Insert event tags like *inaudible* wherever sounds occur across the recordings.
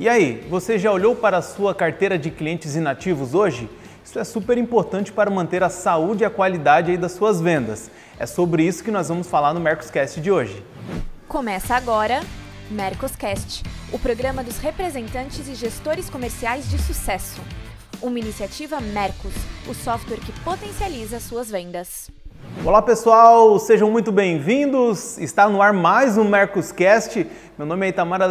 E aí, você já olhou para a sua carteira de clientes inativos hoje? Isso é super importante para manter a saúde e a qualidade das suas vendas. É sobre isso que nós vamos falar no Mercoscast de hoje. Começa agora Mercoscast, o programa dos representantes e gestores comerciais de sucesso. Uma iniciativa Mercos, o software que potencializa suas vendas. Olá pessoal, sejam muito bem-vindos. Está no ar mais um Mercoscast. Meu nome é Itamar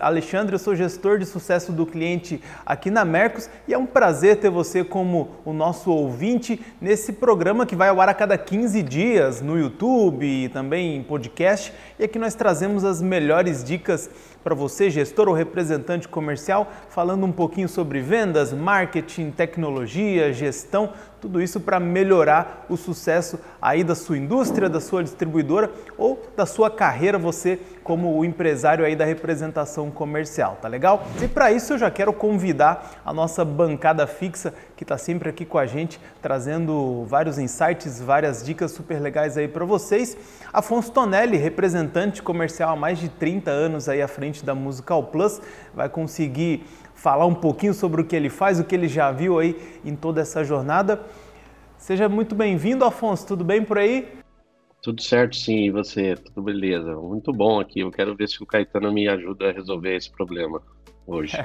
Alexandre, eu sou gestor de sucesso do cliente aqui na Mercos e é um prazer ter você como o nosso ouvinte nesse programa que vai ao ar a cada 15 dias no YouTube e também em podcast. E aqui nós trazemos as melhores dicas para você, gestor ou representante comercial, falando um pouquinho sobre vendas, marketing, tecnologia, gestão, tudo isso para melhorar o sucesso aí da sua indústria, da sua distribuidora ou da sua carreira, você como o empresário aí da representação comercial, tá legal? E para isso eu já quero convidar a nossa bancada fixa que está sempre aqui com a gente, trazendo vários insights, várias dicas super legais aí para vocês. Afonso Tonelli, representante comercial há mais de 30 anos aí à frente da Musical Plus, vai conseguir falar um pouquinho sobre o que ele faz, o que ele já viu aí em toda essa jornada. Seja muito bem-vindo, Afonso. Tudo bem por aí? Tudo certo, sim. E você? Tudo beleza? Muito bom aqui. Eu quero ver se o Caetano me ajuda a resolver esse problema hoje.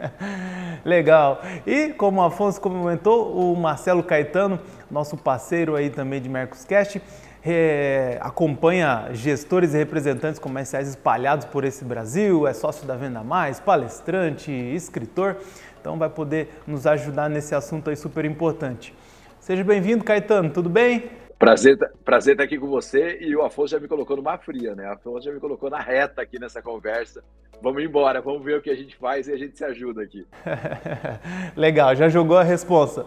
*laughs* Legal. E como o Afonso comentou, o Marcelo Caetano, nosso parceiro aí também de Mercoscast, é, acompanha gestores e representantes comerciais espalhados por esse Brasil, é sócio da Venda Mais, palestrante, escritor, então vai poder nos ajudar nesse assunto aí super importante. Seja bem-vindo, Caetano, tudo bem? Prazer, prazer estar aqui com você e o Afonso já me colocou numa fria, né? O Afonso já me colocou na reta aqui nessa conversa. Vamos embora, vamos ver o que a gente faz e a gente se ajuda aqui. *laughs* Legal, já jogou a resposta.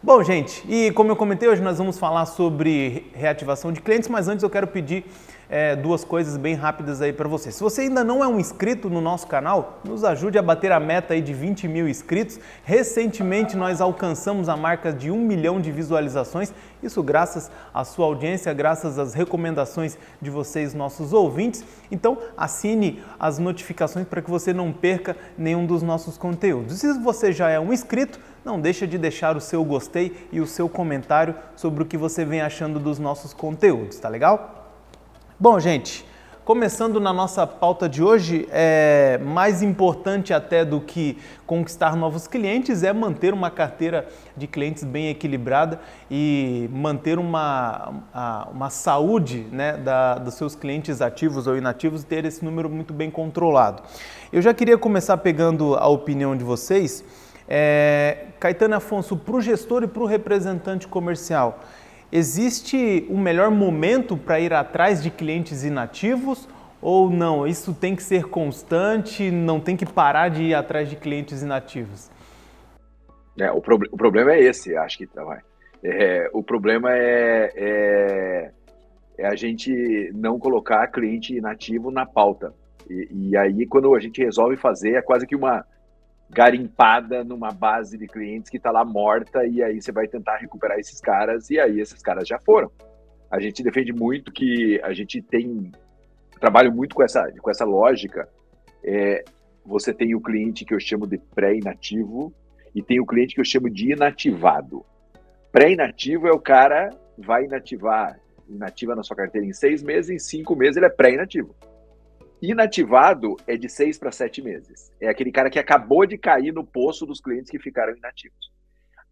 Bom, gente, e como eu comentei, hoje nós vamos falar sobre reativação de clientes, mas antes eu quero pedir é, duas coisas bem rápidas aí para você. Se você ainda não é um inscrito no nosso canal, nos ajude a bater a meta aí de 20 mil inscritos. Recentemente nós alcançamos a marca de um milhão de visualizações, isso graças à sua audiência, graças às recomendações de vocês, nossos ouvintes. Então assine as notificações para que você não perca nenhum dos nossos conteúdos. Se você já é um inscrito, não deixa de deixar o seu gostei e o seu comentário sobre o que você vem achando dos nossos conteúdos, tá legal? Bom, gente, começando na nossa pauta de hoje, é mais importante até do que conquistar novos clientes é manter uma carteira de clientes bem equilibrada e manter uma, uma saúde né, da, dos seus clientes ativos ou inativos ter esse número muito bem controlado. Eu já queria começar pegando a opinião de vocês. É, Caetano Afonso, para o gestor e para o representante comercial, Existe um melhor momento para ir atrás de clientes inativos ou não? Isso tem que ser constante, não tem que parar de ir atrás de clientes inativos? É, o, pro, o problema é esse, acho que tá. É, o problema é, é, é, a gente não colocar cliente inativo na pauta. E, e aí, quando a gente resolve fazer, é quase que uma garimpada numa base de clientes que está lá morta e aí você vai tentar recuperar esses caras e aí esses caras já foram. A gente defende muito que a gente tem trabalho muito com essa com essa lógica. É, você tem o cliente que eu chamo de pré-inativo e tem o cliente que eu chamo de inativado. Pré-inativo é o cara vai inativar, inativa na sua carteira em seis meses, em cinco meses ele é pré-inativo. Inativado é de seis para sete meses. É aquele cara que acabou de cair no poço dos clientes que ficaram inativos.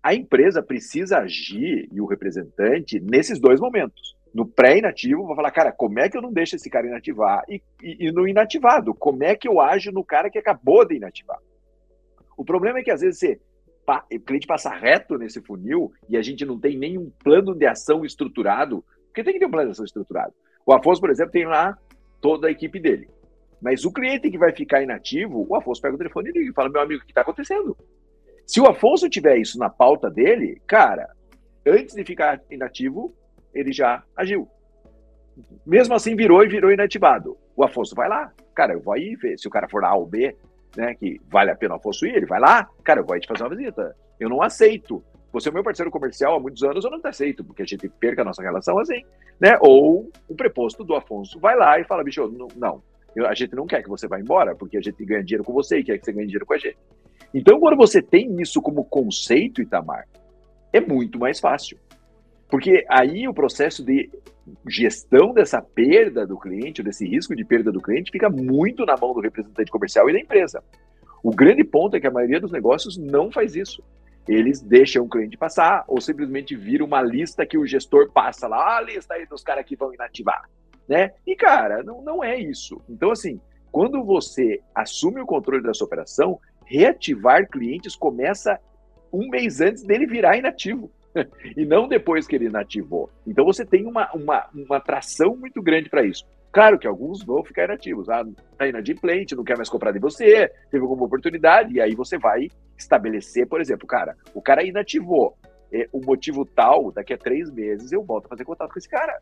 A empresa precisa agir, e o representante, nesses dois momentos. No pré-inativo, vai falar, cara, como é que eu não deixo esse cara inativar? E, e, e no inativado, como é que eu ajo no cara que acabou de inativar? O problema é que às vezes você, o cliente passa reto nesse funil e a gente não tem nenhum plano de ação estruturado, porque tem que ter um plano de ação estruturado. O Afonso, por exemplo, tem lá toda a equipe dele. Mas o cliente que vai ficar inativo, o Afonso pega o telefone e liga e fala: meu amigo, o que está acontecendo? Se o Afonso tiver isso na pauta dele, cara, antes de ficar inativo, ele já agiu. Mesmo assim, virou e virou inativado. O Afonso vai lá, cara, eu vou aí ver. Se o cara for A ou B, né, que vale a pena o Afonso ir, ele vai lá, cara, eu vou aí te fazer uma visita. Eu não aceito. Você é meu parceiro comercial há muitos anos, eu não te aceito, porque a gente perca a nossa relação assim, né? Ou o preposto do Afonso vai lá e fala, bicho, não, não A gente não quer que você vá embora, porque a gente ganha dinheiro com você e quer que você ganhe dinheiro com a gente. Então, quando você tem isso como conceito, Itamar, é muito mais fácil. Porque aí o processo de gestão dessa perda do cliente, desse risco de perda do cliente, fica muito na mão do representante comercial e da empresa. O grande ponto é que a maioria dos negócios não faz isso. Eles deixam o cliente passar ou simplesmente viram uma lista que o gestor passa lá, ah, a lista aí dos caras que vão inativar. Né? E, cara, não, não é isso. Então, assim, quando você assume o controle dessa operação, reativar clientes começa um mês antes dele virar inativo. *laughs* e não depois que ele inativou. Então você tem uma, uma, uma atração muito grande para isso. Claro que alguns vão ficar inativos. Ah, tá inadimplente, não quer mais comprar de você, teve alguma oportunidade, e aí você vai estabelecer, por exemplo, cara, o cara inativou. É, o motivo tal, daqui a três meses eu volto a fazer contato com esse cara.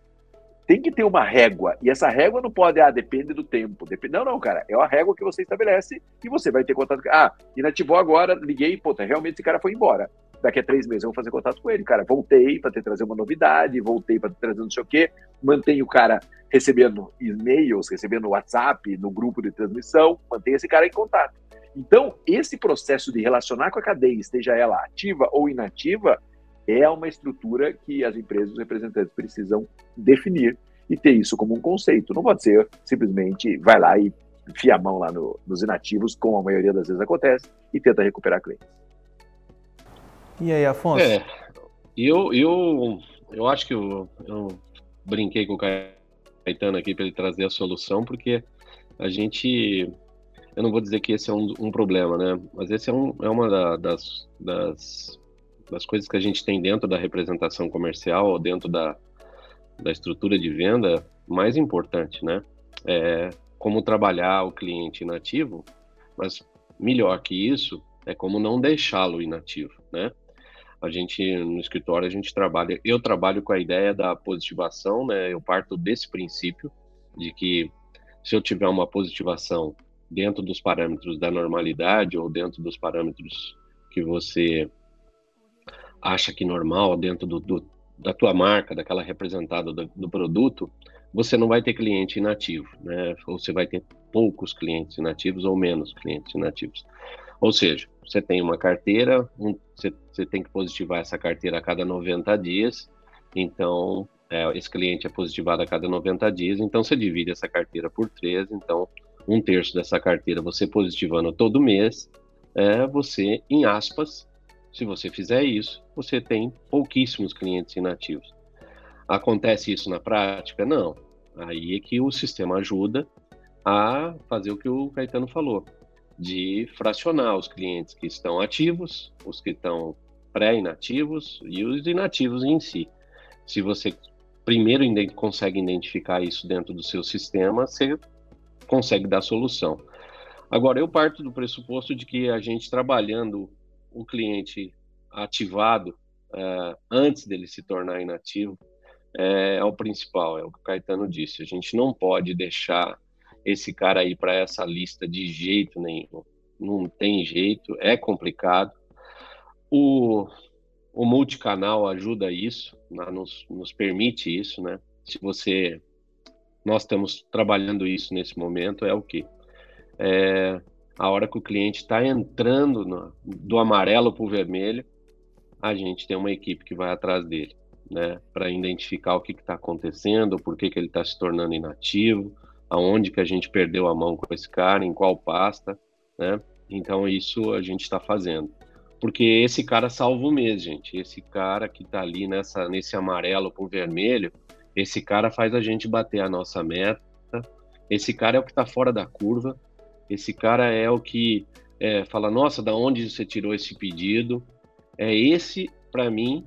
Tem que ter uma régua. E essa régua não pode, ah, depende do tempo. Depende... Não, não, cara. É a régua que você estabelece e você vai ter contato. Ah, inativou agora, liguei, pô, realmente esse cara foi embora daqui a três meses eu vou fazer contato com ele. Cara, voltei para trazer uma novidade, voltei para trazer não sei o quê, mantenho o cara recebendo e-mails, recebendo WhatsApp no grupo de transmissão, mantenho esse cara em contato. Então, esse processo de relacionar com a cadeia, esteja ela ativa ou inativa, é uma estrutura que as empresas, os representantes precisam definir e ter isso como um conceito. Não pode ser simplesmente vai lá e enfia a mão lá no, nos inativos, como a maioria das vezes acontece, e tenta recuperar clientes. E aí, Afonso? É, eu, eu, eu acho que eu, eu brinquei com o Caetano aqui para ele trazer a solução, porque a gente, eu não vou dizer que esse é um, um problema, né? Mas esse é, um, é uma da, das, das, das coisas que a gente tem dentro da representação comercial, dentro da, da estrutura de venda mais importante, né? É como trabalhar o cliente inativo, mas melhor que isso é como não deixá-lo inativo, né? A gente no escritório a gente trabalha, eu trabalho com a ideia da positivação, né? Eu parto desse princípio de que se eu tiver uma positivação dentro dos parâmetros da normalidade ou dentro dos parâmetros que você acha que normal, dentro do, do da tua marca, daquela representada do, do, produto, você não vai ter cliente inativo, né? Ou você vai ter poucos clientes inativos ou menos clientes inativos. Ou seja, você tem uma carteira, um, você, você, tem que positivar essa carteira a cada 90 dias, então é, esse cliente é positivado a cada 90 dias, então você divide essa carteira por três, então um terço dessa carteira você positivando todo mês, é, você, em aspas, se você fizer isso, você tem pouquíssimos clientes inativos. Acontece isso na prática? Não. Aí é que o sistema ajuda a fazer o que o Caetano falou de fracionar os clientes que estão ativos, os que estão pré-inativos e os inativos em si. Se você primeiro consegue identificar isso dentro do seu sistema, você consegue dar solução. Agora, eu parto do pressuposto de que a gente trabalhando o cliente ativado uh, antes dele se tornar inativo é, é o principal, é o que o Caetano disse. A gente não pode deixar esse cara aí para essa lista de jeito nenhum. Não tem jeito, é complicado. O, o multicanal ajuda isso, né, nos, nos permite isso, né? Se você. Nós estamos trabalhando isso nesse momento, é o quê? É a hora que o cliente está entrando no, do amarelo para o vermelho, a gente tem uma equipe que vai atrás dele, né? Para identificar o que está acontecendo, por que, que ele está se tornando inativo, aonde que a gente perdeu a mão com esse cara, em qual pasta, né? Então isso a gente está fazendo. Porque esse cara salva o mês, gente. Esse cara que está ali nessa, nesse amarelo com vermelho, esse cara faz a gente bater a nossa meta. Esse cara é o que está fora da curva. Esse cara é o que é, fala, nossa, da onde você tirou esse pedido? É esse, para mim,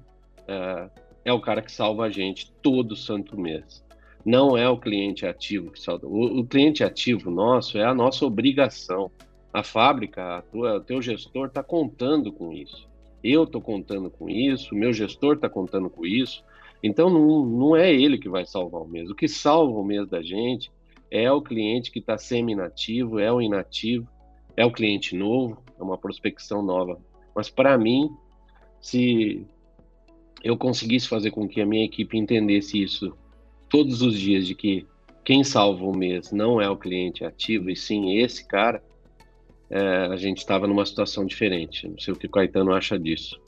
é, é o cara que salva a gente todo santo mês não é o cliente ativo que salva. O, o cliente ativo nosso é a nossa obrigação. A fábrica, a tua, o teu gestor está contando com isso. Eu estou contando com isso, meu gestor está contando com isso. Então não, não é ele que vai salvar o mês. O que salva o mês da gente é o cliente que está semi-inativo, é o inativo, é o cliente novo, é uma prospecção nova. Mas para mim, se eu conseguisse fazer com que a minha equipe entendesse isso todos os dias de que quem salva o mês não é o cliente ativo, e sim esse cara, é, a gente estava numa situação diferente. Não sei o que o Caetano acha disso.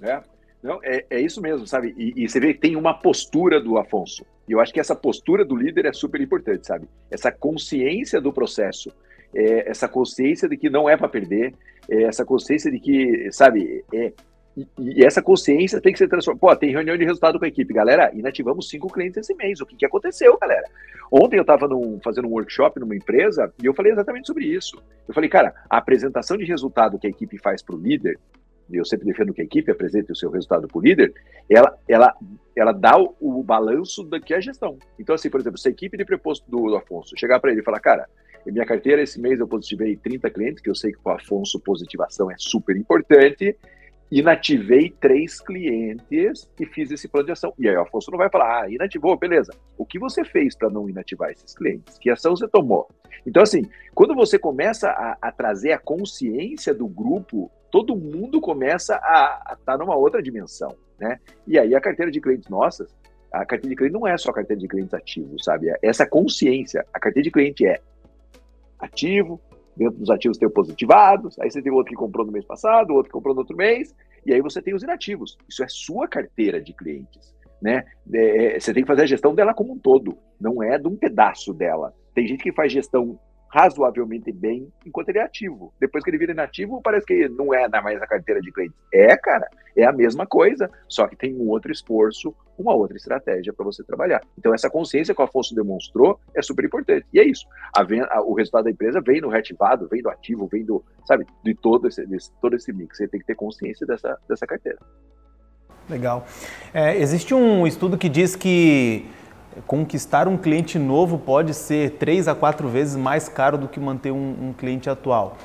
É, não, é, é isso mesmo, sabe? E, e, você vê que tem uma postura do Afonso. E eu acho que essa postura do líder é super importante, sabe? Essa consciência do processo, é, essa consciência de que não é para perder, é, essa consciência de que, sabe, é, e, e, essa consciência tem que ser transformada. Pô, tem reunião de resultado com a equipe. Galera, inativamos cinco clientes esse mês. O que, que aconteceu, galera? Ontem eu estava fazendo um workshop numa empresa e eu falei exatamente sobre isso. Eu falei, cara, a apresentação de resultado que a equipe faz para o líder, eu sempre defendo que a equipe apresente o seu resultado para o líder, ela, ela, ela dá o, o balanço do que é a gestão. Então, assim, por exemplo, se a equipe de preposto do, do Afonso chegar para ele e falar, cara, minha carteira esse mês eu positivei 30 clientes, que eu sei que para o Afonso positivação é super importante, inativei três clientes e fiz esse plano de ação. E aí o Afonso não vai falar, ah, inativou, beleza. O que você fez para não inativar esses clientes? Que ação você tomou? Então, assim, quando você começa a, a trazer a consciência do grupo, todo mundo começa a estar tá numa outra dimensão, né? E aí a carteira de clientes nossas, a carteira de cliente não é só a carteira de clientes ativos, sabe? É essa consciência, a carteira de cliente é ativo, dentro dos ativos tem o positivados, aí você tem o outro que comprou no mês passado, o outro que comprou no outro mês, e aí você tem os inativos. Isso é sua carteira de clientes. Né? É, é, você tem que fazer a gestão dela como um todo, não é de um pedaço dela. Tem gente que faz gestão razoavelmente bem enquanto ele é ativo. Depois que ele vira inativo, parece que não é mais a carteira de clientes. É, cara, é a mesma coisa, só que tem um outro esforço, uma outra estratégia para você trabalhar. Então, essa consciência que o Afonso demonstrou é super importante. E é isso. A, a, o resultado da empresa vem no reativado, vem do ativo, vem do, sabe, de todo esse, desse, todo esse mix. Você tem que ter consciência dessa, dessa carteira. Legal. É, existe um estudo que diz que conquistar um cliente novo pode ser três a quatro vezes mais caro do que manter um, um cliente atual.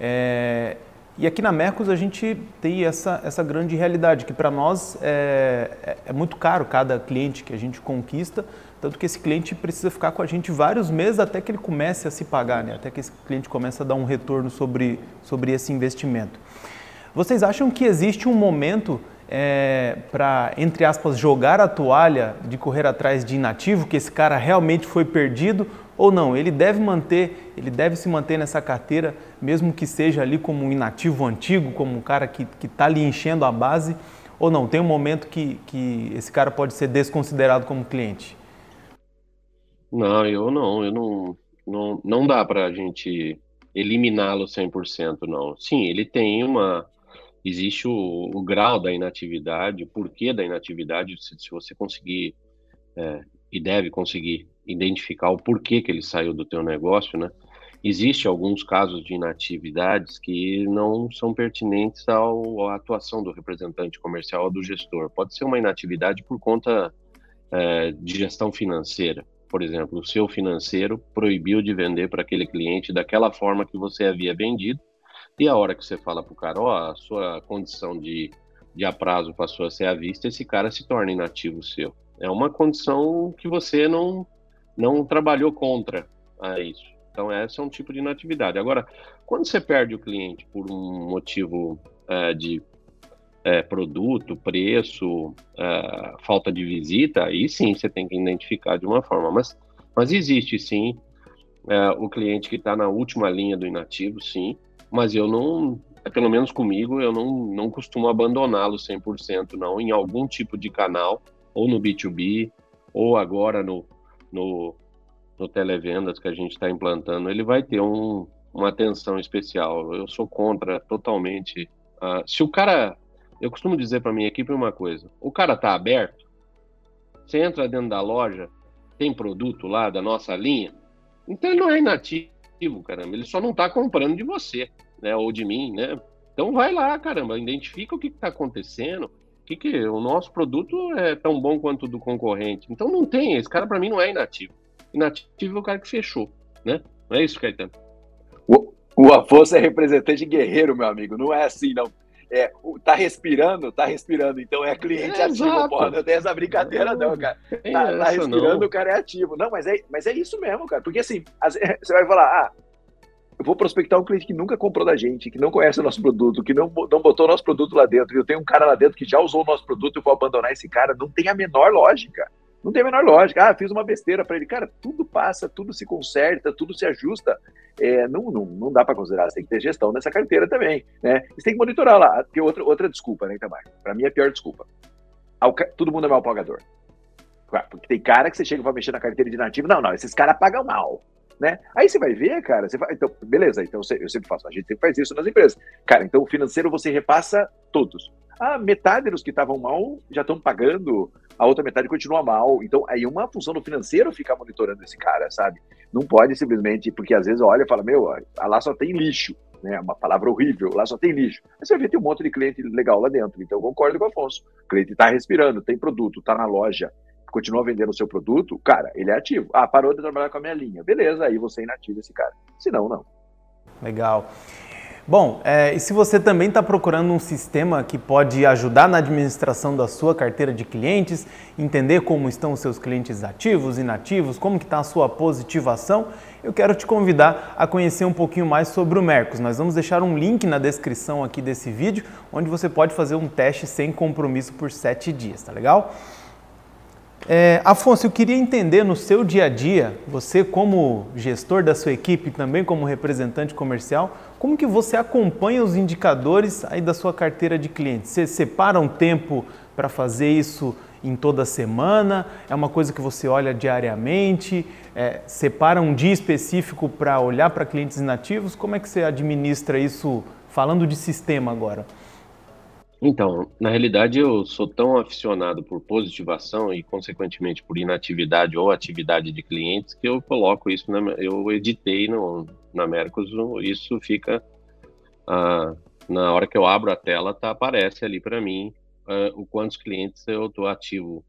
É, e aqui na Mercos a gente tem essa, essa grande realidade, que para nós é, é, é, muito caro cada cliente que a gente conquista, tanto que esse cliente precisa ficar com a gente vários meses até que ele comece a se pagar, né? até que esse cliente comece a dar um retorno sobre, sobre esse investimento. Vocês acham que existe um momento é, para, entre aspas, jogar a toalha de correr atrás de inativo, que esse cara realmente foi perdido, ou não? Ele deve manter, ele deve se manter nessa carteira, mesmo que seja ali como um inativo antigo, como um cara que está ali enchendo a base, ou não? Tem um momento que, que esse cara pode ser desconsiderado como cliente? Não, eu não, eu não, não, não dá para a gente eliminá-lo 100%, não. Sim, ele tem uma, existe o, o, grau da inatividade, o porquê da inatividade, se, se você conseguir é, e deve conseguir identificar o porquê que ele saiu do teu negócio, né? Existe alguns casos de inatividades que não são pertinentes ao, à atuação do representante comercial ou do gestor. Pode ser uma inatividade por conta é, de gestão financeira. Por exemplo, o seu financeiro proibiu de vender para aquele cliente daquela forma que você havia vendido e a hora que você fala para o cara, ó, a sua condição de, de aprazo passou a ser à vista, esse cara se torna inativo seu. É uma condição que você não, não trabalhou contra a isso. Então, esse é um tipo de inatividade. Agora, quando você perde o cliente por um motivo é, de é, produto, preço, é, falta de visita, aí sim você tem que identificar de uma forma. Mas, mas existe sim é, o cliente que está na última linha do inativo, sim mas eu não, pelo menos comigo, eu não, não costumo abandoná-lo 100%, não, em algum tipo de canal, ou no B2B, ou agora no, no, no televendas que a gente está implantando, ele vai ter um, uma atenção especial. Eu sou contra totalmente. Uh, se o cara. Eu costumo dizer para minha equipe uma coisa: o cara está aberto, você entra dentro da loja, tem produto lá da nossa linha, então ele não é inativo caramba. Ele só não está comprando de você, né? Ou de mim, né? Então vai lá, caramba, identifica o que está acontecendo. Que, que o nosso produto é tão bom quanto o do concorrente. Então não tem, esse cara para mim não é inativo. Inativo é o cara que fechou, né? Não é isso, Caetano? O, o Afonso é representante guerreiro, meu amigo. Não é assim, não. É, tá respirando, tá respirando, então é cliente é, ativo, exato. porra, não tem essa brincadeira não, cara. Tá, tá respirando, não. o cara é ativo. Não, mas é, mas é isso mesmo, cara, porque assim, *laughs* você vai falar, ah, eu vou prospectar um cliente que nunca comprou da gente, que não conhece o nosso produto, que não, não botou o nosso produto lá dentro, e eu tenho um cara lá dentro que já usou o nosso produto, eu vou abandonar esse cara, não tem a menor lógica. Não tem a menor lógica. Ah, fiz uma besteira para ele. Cara, tudo passa, tudo se conserta, tudo se ajusta. É, não, não, não dá para considerar, você tem que ter gestão nessa carteira também. Né? Você tem que monitorar lá. Tem outra, outra desculpa, né, Itamar? Para mim é a pior desculpa. Todo mundo é mal pagador. Porque tem cara que você chega para mexer na carteira de nativo, não, não, esses caras pagam mal. Né? Aí você vai ver, cara, você vai, então, beleza, então eu sempre faço, a gente sempre faz isso nas empresas. Cara, então o financeiro você repassa todos. Ah, metade dos que estavam mal já estão pagando, a outra metade continua mal. Então, aí uma função do financeiro ficar monitorando esse cara, sabe? Não pode simplesmente, porque às vezes olha e fala, meu, lá só tem lixo, né? Uma palavra horrível, lá só tem lixo. Aí você vê tem um monte de cliente legal lá dentro. Então, eu concordo com o Afonso. O cliente está respirando, tem produto, está na loja, continua vendendo o seu produto, cara, ele é ativo. Ah, parou de trabalhar com a minha linha. Beleza, aí você inativa esse cara. Se não, não. Legal. Bom, é, e se você também está procurando um sistema que pode ajudar na administração da sua carteira de clientes, entender como estão os seus clientes ativos, inativos, como que está a sua positivação, eu quero te convidar a conhecer um pouquinho mais sobre o Mercos. Nós vamos deixar um link na descrição aqui desse vídeo, onde você pode fazer um teste sem compromisso por sete dias, tá legal? É, Afonso, eu queria entender no seu dia a dia, você como gestor da sua equipe, também como representante comercial, como que você acompanha os indicadores aí da sua carteira de clientes? Você separa um tempo para fazer isso em toda semana? É uma coisa que você olha diariamente? É, separa um dia específico para olhar para clientes inativos? Como é que você administra isso, falando de sistema agora? Então, na realidade, eu sou tão aficionado por positivação e, consequentemente, por inatividade ou atividade de clientes que eu coloco isso, na, eu editei no, na Mercos, isso fica, ah, na hora que eu abro a tela, tá, aparece ali para mim ah, o quantos clientes eu estou ativo,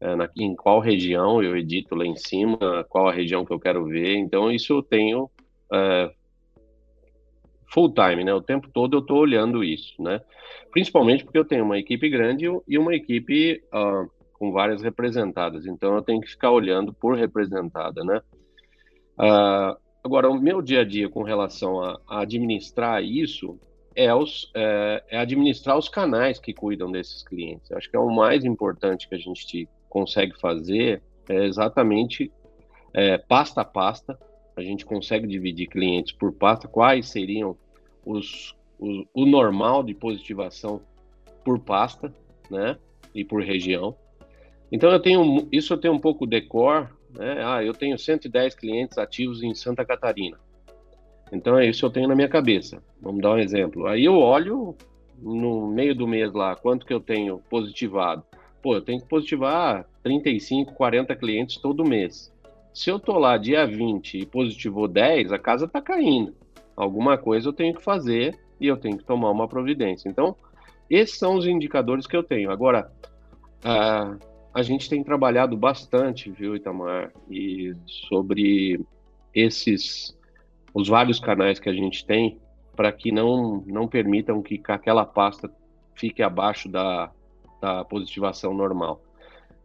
ah, na, em qual região eu edito lá em cima, qual a região que eu quero ver, então isso eu tenho ah, full time, né? O tempo todo eu estou olhando isso, né? Principalmente porque eu tenho uma equipe grande e uma equipe uh, com várias representadas, então eu tenho que ficar olhando por representada, né? Uh, agora, o meu dia a dia com relação a, a administrar isso é, os, é, é, administrar os canais que cuidam desses clientes. Eu acho que é o mais importante que a gente consegue fazer é exatamente é, pasta a pasta, a gente consegue dividir clientes por pasta, quais seriam os, o normal de positivação por pasta, né, e por região. Então eu tenho isso eu tenho um pouco decor, né? Ah, eu tenho 110 clientes ativos em Santa Catarina. Então é isso eu tenho na minha cabeça. Vamos dar um exemplo. Aí eu olho no meio do mês lá quanto que eu tenho positivado. Pô, eu tenho que positivar 35, 40 clientes todo mês. Se eu tô lá dia 20 e positivou 10, a casa tá caindo. Alguma coisa eu tenho que fazer e eu tenho que tomar uma providência. Então, esses são os indicadores que eu tenho. Agora, a, a gente tem trabalhado bastante, viu, Itamar, e sobre esses os vários canais que a gente tem para que não não permitam que aquela pasta fique abaixo da, da positivação normal.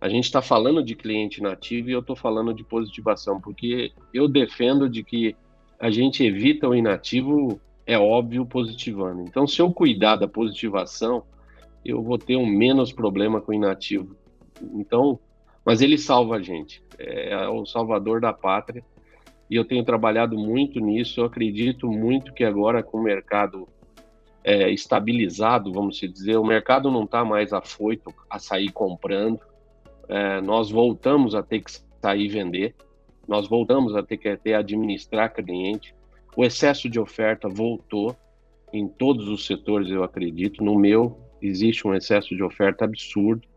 A gente está falando de cliente nativo e eu estou falando de positivação, porque eu defendo de que a gente evita o inativo, é óbvio, positivando. Então, se eu cuidar da positivação, eu vou ter um menos problema com o inativo. Então, mas ele salva a gente, é o salvador da pátria. E eu tenho trabalhado muito nisso. Eu acredito muito que agora, com o mercado é, estabilizado, vamos dizer, o mercado não está mais afoito a sair comprando é, nós voltamos a ter que sair vender, nós voltamos a ter que ter administrar cliente, o excesso de oferta voltou em todos os setores, eu acredito. No meu, existe um excesso de oferta absurdo,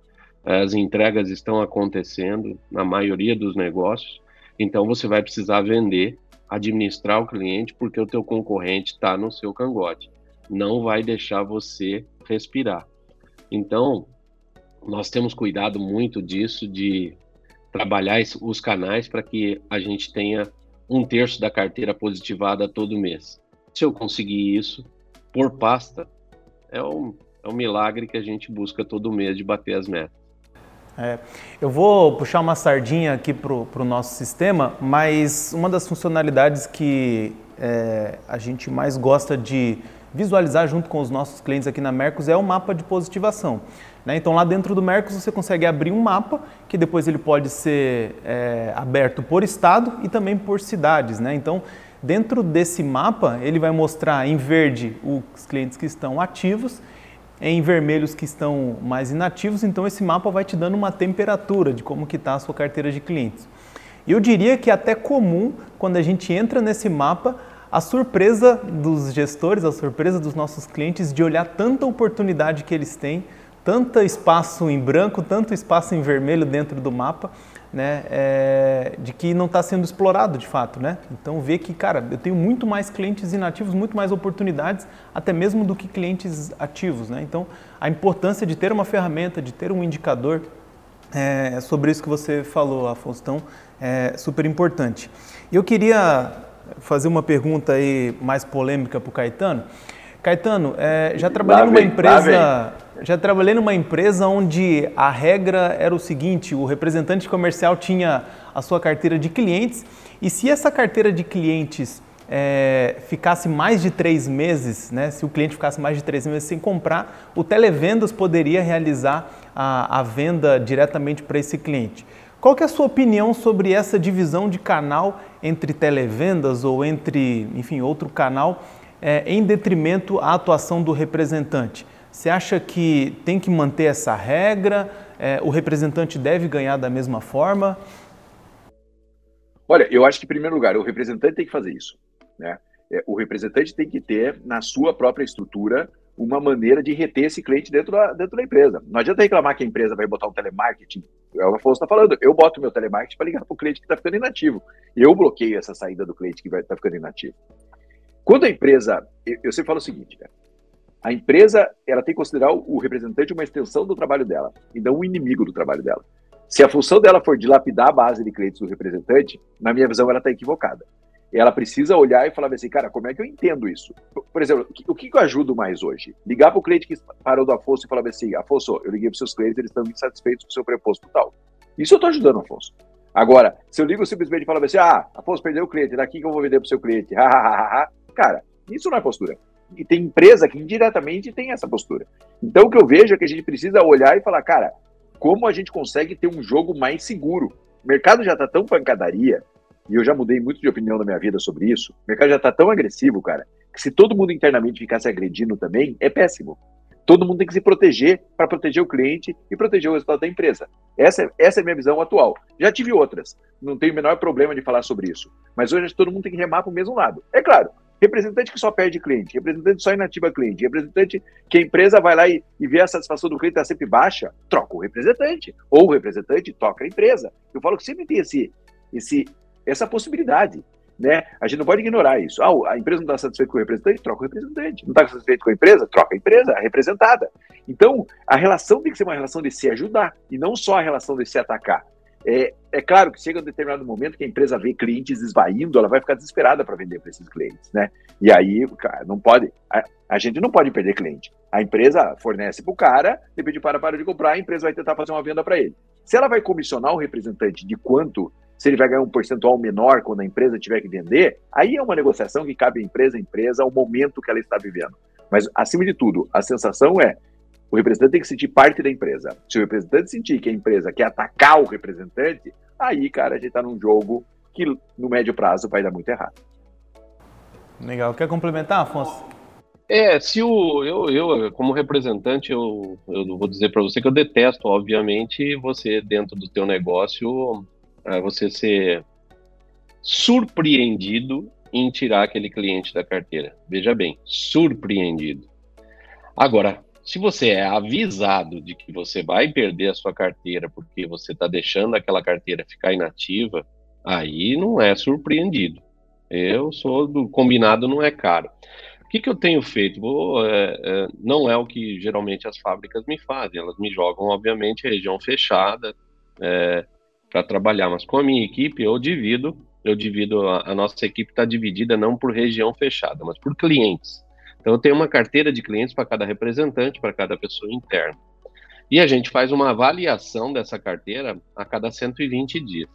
as entregas estão acontecendo na maioria dos negócios, então você vai precisar vender, administrar o cliente, porque o teu concorrente está no seu cangote, não vai deixar você respirar. Então, nós temos cuidado muito disso, de trabalhar os canais para que a gente tenha um terço da carteira positivada todo mês. Se eu conseguir isso, por pasta, é um, é um milagre que a gente busca todo mês de bater as metas. É, eu vou puxar uma sardinha aqui para o nosso sistema, mas uma das funcionalidades que é, a gente mais gosta de visualizar junto com os nossos clientes aqui na Mercos é o mapa de positivação. Né? Então lá dentro do Mercos você consegue abrir um mapa que depois ele pode ser é, aberto por estado e também por cidades. Né? Então dentro desse mapa ele vai mostrar em verde os clientes que estão ativos, em vermelho os que estão mais inativos. Então esse mapa vai te dando uma temperatura de como que está a sua carteira de clientes. Eu diria que é até comum quando a gente entra nesse mapa a surpresa dos gestores, a surpresa dos nossos clientes de olhar tanta oportunidade que eles têm tanto espaço em branco, tanto espaço em vermelho dentro do mapa, né, é, de que não está sendo explorado de fato, né? Então vê que, cara, eu tenho muito mais clientes inativos, muito mais oportunidades, até mesmo do que clientes ativos, né? Então a importância de ter uma ferramenta, de ter um indicador, é sobre isso que você falou, Afonso, então é super importante. Eu queria fazer uma pergunta aí mais polêmica para o Caetano. Caetano, é, já trabalhei lá numa vem, empresa, já trabalhei numa empresa onde a regra era o seguinte: o representante comercial tinha a sua carteira de clientes e se essa carteira de clientes é, ficasse mais de três meses, né, se o cliente ficasse mais de três meses sem comprar, o televendas poderia realizar a, a venda diretamente para esse cliente. Qual que é a sua opinião sobre essa divisão de canal entre televendas ou entre, enfim, outro canal é, em detrimento à atuação do representante. Você acha que tem que manter essa regra? É, o representante deve ganhar da mesma forma? Olha, eu acho que, em primeiro lugar, o representante tem que fazer isso. Né? É, o representante tem que ter, na sua própria estrutura, uma maneira de reter esse cliente dentro da, dentro da empresa. Não adianta reclamar que a empresa vai botar um telemarketing. É o Afonso está falando, eu boto meu telemarketing para ligar para o cliente que está ficando inativo. Eu bloqueio essa saída do cliente que está ficando inativo. Quando a empresa, eu sempre falo o seguinte, né? a empresa ela tem que considerar o representante uma extensão do trabalho dela e não um inimigo do trabalho dela. Se a função dela for dilapidar a base de clientes do representante, na minha visão ela está equivocada. Ela precisa olhar e falar assim, cara, como é que eu entendo isso? Por exemplo, o que, eu ajudo mais hoje? Ligar para o cliente que parou do Afonso e falar assim, Afonso, eu liguei para seus clientes, eles estão insatisfeitos com o seu preposto tal. Isso eu estou ajudando, Afonso. Agora, se eu ligo simplesmente e falo assim, ah, Afonso perdeu o cliente, daqui que eu vou vender para o seu cliente, *laughs* Cara, isso não é postura. E tem empresa que indiretamente tem essa postura. Então o que eu vejo é que a gente precisa olhar e falar, cara, como a gente consegue ter um jogo mais seguro? O mercado já está tão pancadaria, e eu já mudei muito de opinião na minha vida sobre isso. O mercado já está tão agressivo, cara, que se todo mundo internamente ficasse agredindo também, é péssimo. Todo mundo tem que se proteger para proteger o cliente e proteger o resultado da empresa. Essa, é, essa é a minha visão atual. Já tive outras, não tenho o menor problema de falar sobre isso. Mas hoje todo mundo tem que remar para o mesmo lado. É claro, representante que só perde cliente, representante só inativa cliente, representante que a empresa vai lá e, e vê a satisfação do cliente está sempre baixa, troca o representante. Ou o representante toca a empresa. Eu falo que sempre tem esse, esse, essa possibilidade. Né? A gente não pode ignorar isso. Ah, a empresa não está satisfeita com o representante, troca o representante. Não está satisfeito com a empresa, troca a empresa, a representada. Então, a relação tem que ser uma relação de se ajudar e não só a relação de se atacar. É, é claro que chega um determinado momento que a empresa vê clientes esvaindo, ela vai ficar desesperada para vender para esses clientes, né? E aí, cara, não pode. A, a, gente não pode perder cliente. A empresa fornece para o cara, depois de para para de comprar, a empresa vai tentar fazer uma venda para ele. Se ela vai comissionar o representante de quanto se ele vai ganhar um percentual menor quando a empresa tiver que vender, aí é uma negociação que cabe à empresa, à empresa, ao momento que ela está vivendo. Mas, acima de tudo, a sensação é o representante tem que sentir parte da empresa. Se o representante sentir que a empresa quer atacar o representante, aí, cara, a gente está num jogo que no médio prazo vai dar muito errado. Legal. Quer complementar, Afonso? É, se o eu, eu como representante eu, eu vou dizer para você que eu detesto, obviamente, você dentro do teu negócio é você ser surpreendido em tirar aquele cliente da carteira. Veja bem, surpreendido. Agora, se você é avisado de que você vai perder a sua carteira porque você está deixando aquela carteira ficar inativa, aí não é surpreendido. Eu sou do combinado não é caro. O que, que eu tenho feito? Vou, é, é, não é o que geralmente as fábricas me fazem. Elas me jogam, obviamente, região fechada. É, para trabalhar, mas com a minha equipe eu divido, eu divido, a, a nossa equipe está dividida não por região fechada, mas por clientes. Então eu tenho uma carteira de clientes para cada representante, para cada pessoa interna. E a gente faz uma avaliação dessa carteira a cada 120 dias.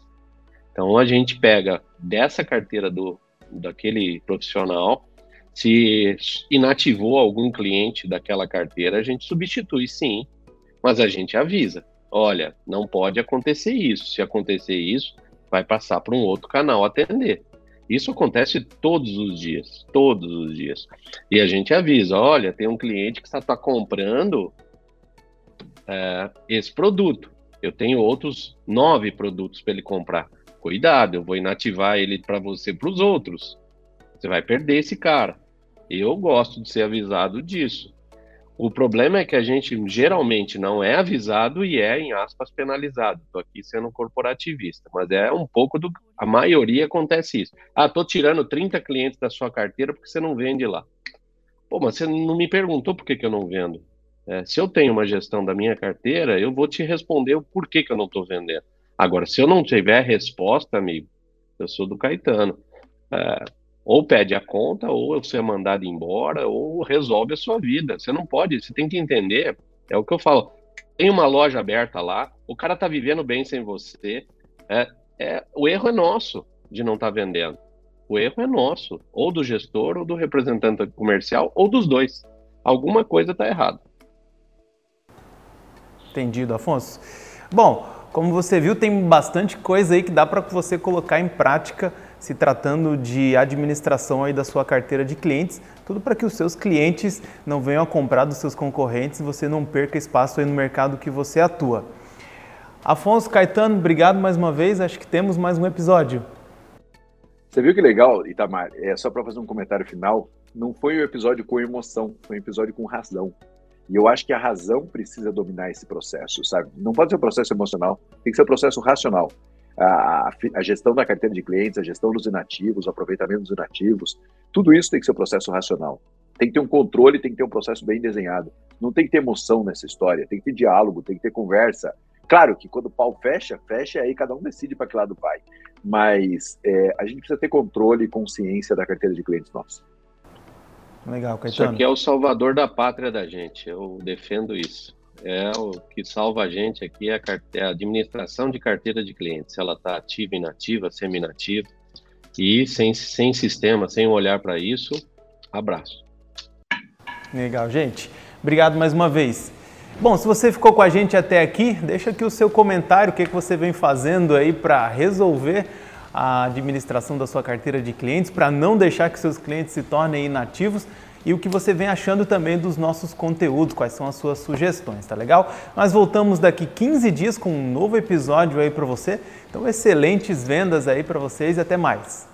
Então a gente pega dessa carteira do daquele profissional, Se inativou algum cliente daquela carteira, a gente substitui sim, mas a gente avisa. Olha, não pode acontecer isso. Se acontecer isso, vai passar para um outro canal atender. Isso acontece todos os dias, todos os dias. E a gente avisa, olha, tem um cliente que está, tá comprando é, esse produto. Eu tenho outros nove produtos para ele comprar. Cuidado, eu vou inativar ele para você para os outros. Você vai perder esse cara. Eu gosto de ser avisado disso. O problema é que a gente geralmente não é avisado e é, em aspas, penalizado. Estou aqui sendo corporativista, mas é um pouco do. A maioria acontece isso. Ah, estou tirando 30 clientes da sua carteira porque você não vende lá. Pô, mas você não me perguntou por que, que eu não vendo. É, se eu tenho uma gestão da minha carteira, eu vou te responder o porquê que eu não estou vendendo. Agora, se eu não tiver resposta, amigo, eu sou do Caetano. É, ou pede a conta, ou você é mandado embora, ou resolve a sua vida. Você não pode, você tem que entender. É o que eu falo. Tem uma loja aberta lá, o cara tá vivendo bem sem você. É, é o erro é nosso de não estar tá vendendo. O erro é nosso, ou do gestor, ou do representante comercial, ou dos dois. Alguma coisa está errada. Entendido, Afonso. Bom, como você viu, tem bastante coisa aí que dá para você colocar em prática se tratando de administração aí da sua carteira de clientes, tudo para que os seus clientes não venham a comprar dos seus concorrentes e você não perca espaço aí no mercado que você atua. Afonso Caetano, obrigado mais uma vez. Acho que temos mais um episódio. Você viu que legal, Itamar? É só para fazer um comentário final. Não foi um episódio com emoção, foi um episódio com razão. E eu acho que a razão precisa dominar esse processo, sabe? Não pode ser um processo emocional, tem que ser um processo racional a, a, gestão da carteira de clientes, a gestão dos inativos, o aproveitamento dos inativos, tudo isso tem que ser um processo racional. Tem que ter um controle, tem que ter um processo bem desenhado. Não tem que ter emoção nessa história, tem que ter diálogo, tem que ter conversa. Claro que quando o pau fecha, fecha aí cada um decide para que lado vai. Mas é, a gente precisa ter controle e consciência da carteira de clientes nossos. Legal, Caetano. Isso aqui é o salvador da pátria da gente, eu defendo isso é o que salva a gente aqui é a, é a administração de carteira de clientes. Ela está ativa, inativa, semi-inativa. E sem, sem sistema, sem olhar para isso, abraço. Legal, gente. Obrigado mais uma vez. Bom, se você ficou com a gente até aqui, deixa aqui o seu comentário, o que, é que você vem fazendo aí para resolver a administração da sua carteira de clientes, para não deixar que seus clientes se tornem inativos e o que você vem achando também dos nossos conteúdos, quais são as suas sugestões, tá legal? Nós voltamos daqui 15 dias com um novo episódio aí para você. Então, excelentes vendas aí para vocês e até mais.